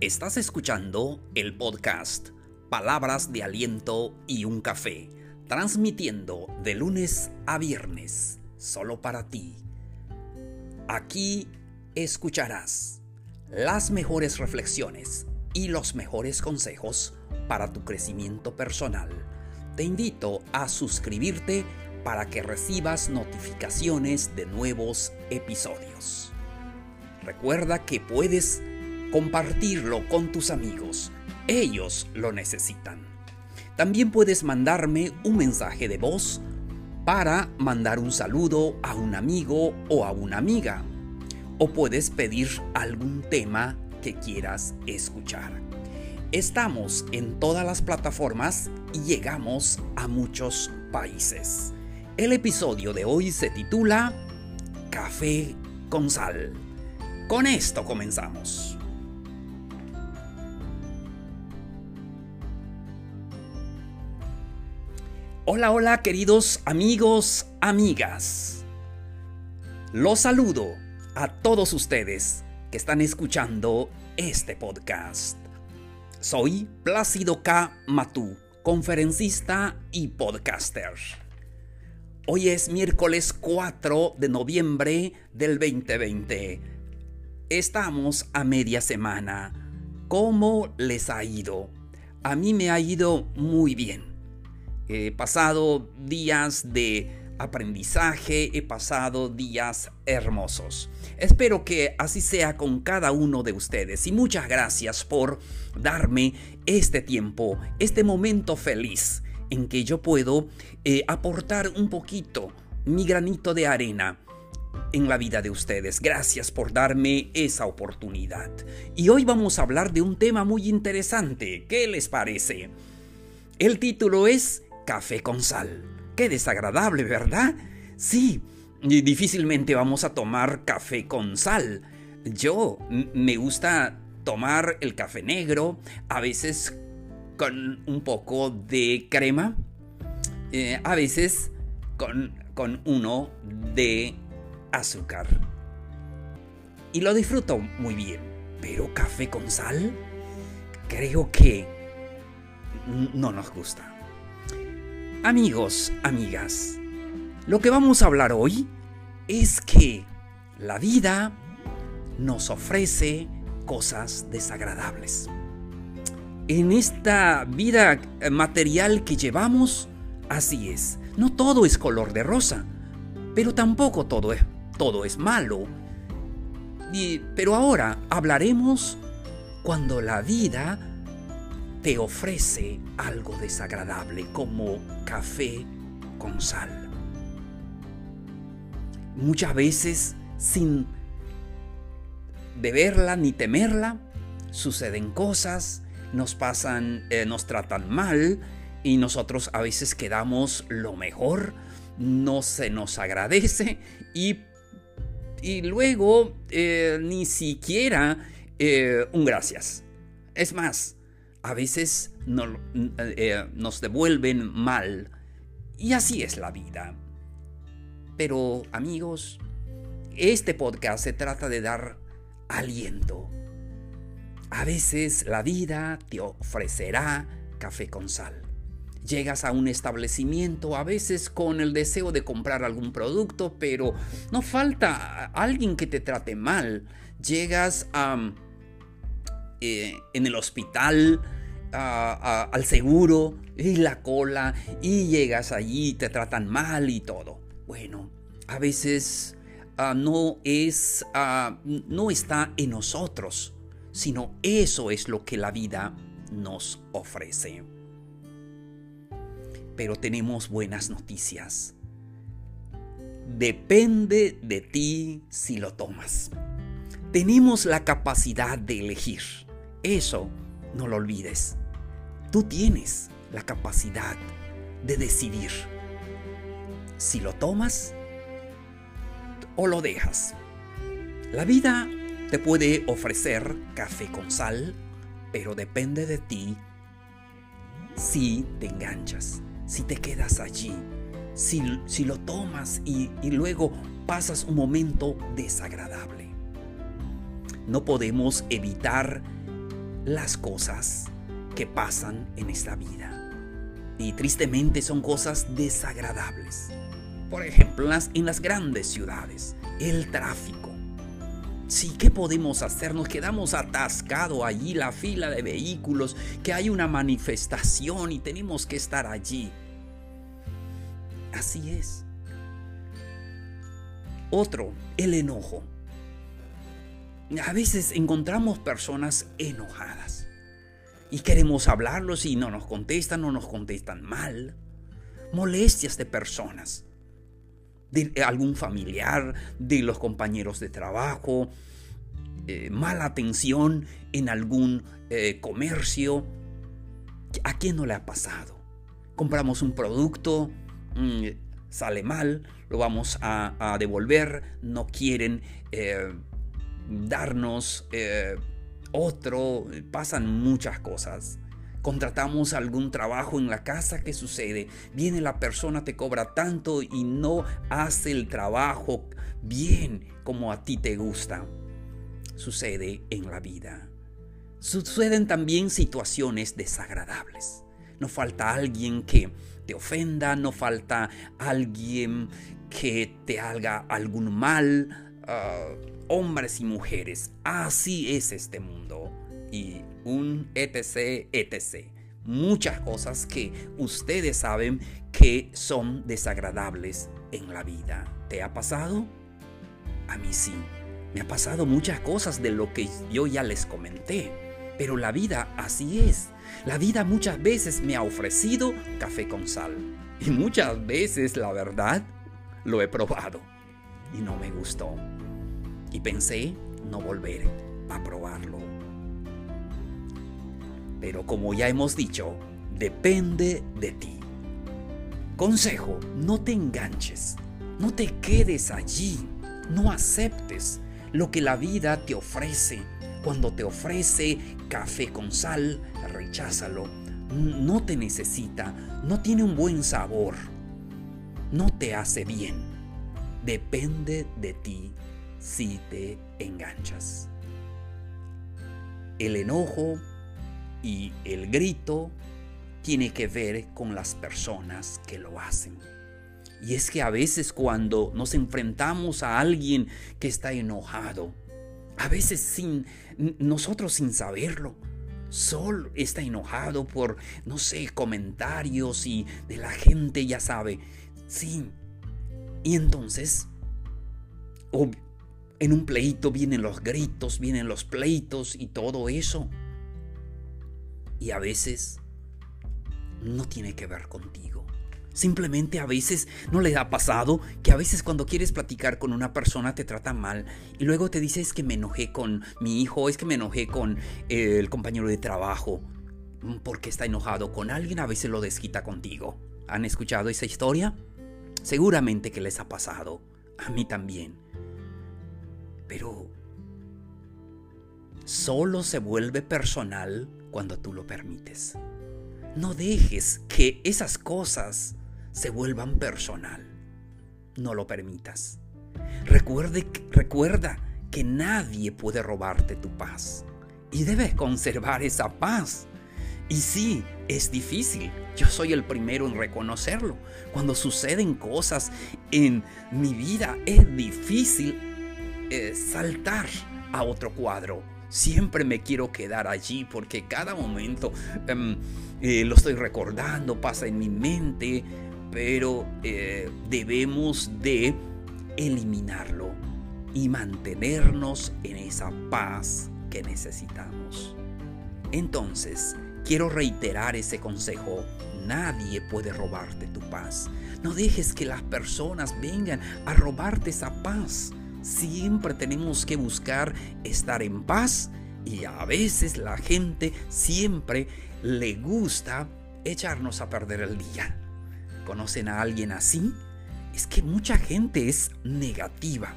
Estás escuchando el podcast Palabras de Aliento y un Café, transmitiendo de lunes a viernes, solo para ti. Aquí escucharás las mejores reflexiones y los mejores consejos para tu crecimiento personal. Te invito a suscribirte para que recibas notificaciones de nuevos episodios. Recuerda que puedes compartirlo con tus amigos. Ellos lo necesitan. También puedes mandarme un mensaje de voz para mandar un saludo a un amigo o a una amiga. O puedes pedir algún tema que quieras escuchar. Estamos en todas las plataformas y llegamos a muchos países. El episodio de hoy se titula Café con sal. Con esto comenzamos. Hola, hola queridos amigos, amigas. Los saludo a todos ustedes que están escuchando este podcast. Soy Plácido K. Matú, conferencista y podcaster. Hoy es miércoles 4 de noviembre del 2020. Estamos a media semana. ¿Cómo les ha ido? A mí me ha ido muy bien He pasado días de aprendizaje, he pasado días hermosos. Espero que así sea con cada uno de ustedes y muchas gracias por darme este tiempo, este momento feliz en que yo puedo eh, aportar un poquito mi granito de arena en la vida de ustedes. Gracias por darme esa oportunidad. Y hoy vamos a hablar de un tema muy interesante. ¿Qué les parece? El título es café con sal. Qué desagradable, ¿verdad? Sí, difícilmente vamos a tomar café con sal. Yo me gusta tomar el café negro, a veces con un poco de crema, eh, a veces con, con uno de azúcar. Y lo disfruto muy bien. Pero café con sal, creo que no nos gusta. Amigos, amigas, lo que vamos a hablar hoy es que la vida nos ofrece cosas desagradables. En esta vida material que llevamos, así es. No todo es color de rosa, pero tampoco todo es, todo es malo. pero ahora hablaremos cuando la vida te ofrece algo desagradable como café con sal. Muchas veces, sin beberla ni temerla, suceden cosas, nos pasan, eh, nos tratan mal y nosotros a veces quedamos lo mejor, no se nos agradece y, y luego eh, ni siquiera eh, un gracias. Es más, a veces eh, nos devuelven mal. Y así es la vida. Pero amigos, este podcast se trata de dar aliento. A veces la vida te ofrecerá café con sal. Llegas a un establecimiento a veces con el deseo de comprar algún producto, pero no falta alguien que te trate mal. Llegas a eh, en el hospital, al seguro, y la cola, y llegas allí, te tratan mal y todo. Bueno, a veces ah, no es, ah, no está en nosotros, sino eso es lo que la vida nos ofrece. Pero tenemos buenas noticias. Depende de ti si lo tomas. Tenemos la capacidad de elegir. Eso no lo olvides. Tú tienes la capacidad de decidir si lo tomas o lo dejas. La vida te puede ofrecer café con sal, pero depende de ti si te enganchas, si te quedas allí, si, si lo tomas y, y luego pasas un momento desagradable. No podemos evitar las cosas que pasan en esta vida. Y tristemente son cosas desagradables. Por ejemplo, en las, grandes ciudades, el tráfico. Sí, ¿qué podemos hacer? Nos quedamos atascados allí, la fila de vehículos, que hay una manifestación y tenemos que estar allí. Así es. Otro, el enojo. A veces encontramos personas enojadas y queremos hablarlos y no nos contestan o nos contestan mal. Molestias de personas, de algún familiar, de los compañeros de trabajo, eh, mala atención en algún eh, comercio. ¿A quién no le ha pasado? Compramos un producto, mm, sale mal, lo vamos a, devolver, no quieren eh, darnos eh, otro, pasan muchas cosas. Contratamos algún trabajo en la casa, ¿qué sucede? Viene la persona, te cobra tanto y no hace el trabajo bien como a ti te gusta. Sucede en la vida. Suceden también situaciones desagradables. No falta alguien que te ofenda, no falta alguien que te haga algún mal. Ah, hombres y mujeres. Así es este mundo. Y un etc, etc. Muchas cosas que ustedes saben que son desagradables en la vida. ¿Te ha pasado? A mí sí. Me ha pasado muchas cosas de lo que yo ya les comenté. Pero la vida así es. La vida muchas veces me ha ofrecido café con sal. Y muchas veces, la verdad, lo he probado. Y no me gustó y pensé no volver a probarlo. Pero como ya hemos dicho, depende de ti. Consejo, no te enganches, no te quedes allí, no aceptes lo que la vida te ofrece. Cuando te ofrece café con sal, recházalo. No te necesita, no tiene un buen sabor, no te hace bien. Depende de ti si te enganchas. El enojo y el grito tiene que ver con las personas que lo hacen. Y es que a veces cuando nos enfrentamos a alguien que está enojado, a veces sin nosotros sin saberlo, Sol está enojado por, no sé, comentarios y de la gente, ya sabe. Sí. Y entonces, en un pleito vienen los gritos, vienen los pleitos y todo eso. Y a veces no tiene que ver contigo. Simplemente a veces no le ha pasado que a veces cuando quieres platicar con una persona te trata mal y luego te dice es que me enojé con mi hijo, es que me enojé con el compañero de trabajo. Porque está enojado con alguien, a veces lo desquita contigo. ¿Han escuchado esa historia? Seguramente que les ha pasado. A mí también. Pero solo se vuelve personal cuando tú lo permites. No dejes que esas cosas se vuelvan personal. No lo permitas. Recuerde, recuerda que nadie puede robarte tu paz. Y debes conservar esa paz. Y sí, es difícil. Yo soy el primero en reconocerlo. Cuando suceden cosas en mi vida, es difícil eh, saltar a otro cuadro. Siempre me quiero quedar allí porque cada momento em, eh, lo estoy recordando, pasa en mi mente, pero eh, debemos de eliminarlo y mantenernos en esa paz que necesitamos. Entonces, quiero reiterar ese consejo. Nadie puede robarte tu paz. No dejes que las personas vengan a robarte esa paz. Siempre tenemos que buscar estar en paz y a veces la gente siempre le gusta echarnos a perder el día. ¿Conocen a alguien así? Es que mucha gente es negativa.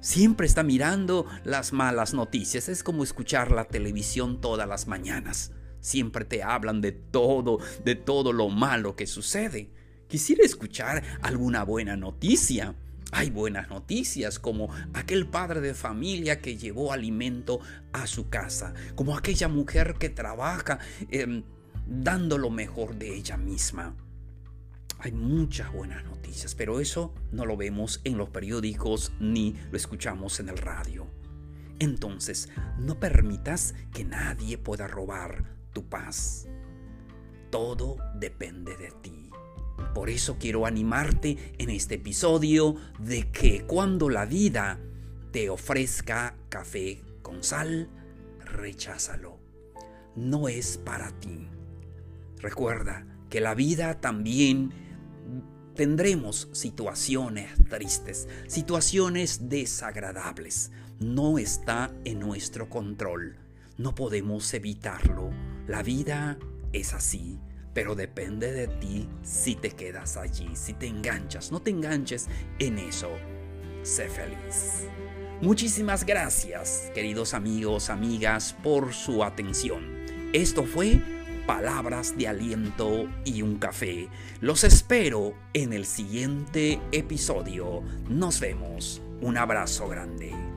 Siempre está mirando las malas noticias. Es como escuchar la televisión todas las mañanas. Siempre te hablan de todo, de todo lo malo que sucede. Quisiera escuchar alguna buena noticia Hay buenas noticias como aquel padre de familia que llevó alimento a su casa, como aquella mujer que trabaja em, dando lo mejor de ella misma. Hay muchas buenas noticias, pero eso no lo vemos en los periódicos ni lo escuchamos en el radio. Entonces, no permitas que nadie pueda robar tu paz. Todo depende de ti. Por eso quiero animarte en este episodio de que cuando la vida te ofrezca café con sal, recházalo. No es para ti. Recuerda que la vida también tendremos situaciones tristes, situaciones desagradables. No está en nuestro control. No podemos evitarlo. La vida es así pero depende de ti si te quedas allí, si te enganchas. No te enganches en eso. Sé feliz. Muchísimas gracias, queridos amigos, amigas, por su atención. Esto fue Palabras de Aliento y un Café. Los espero en el siguiente episodio. Nos vemos. Un abrazo grande.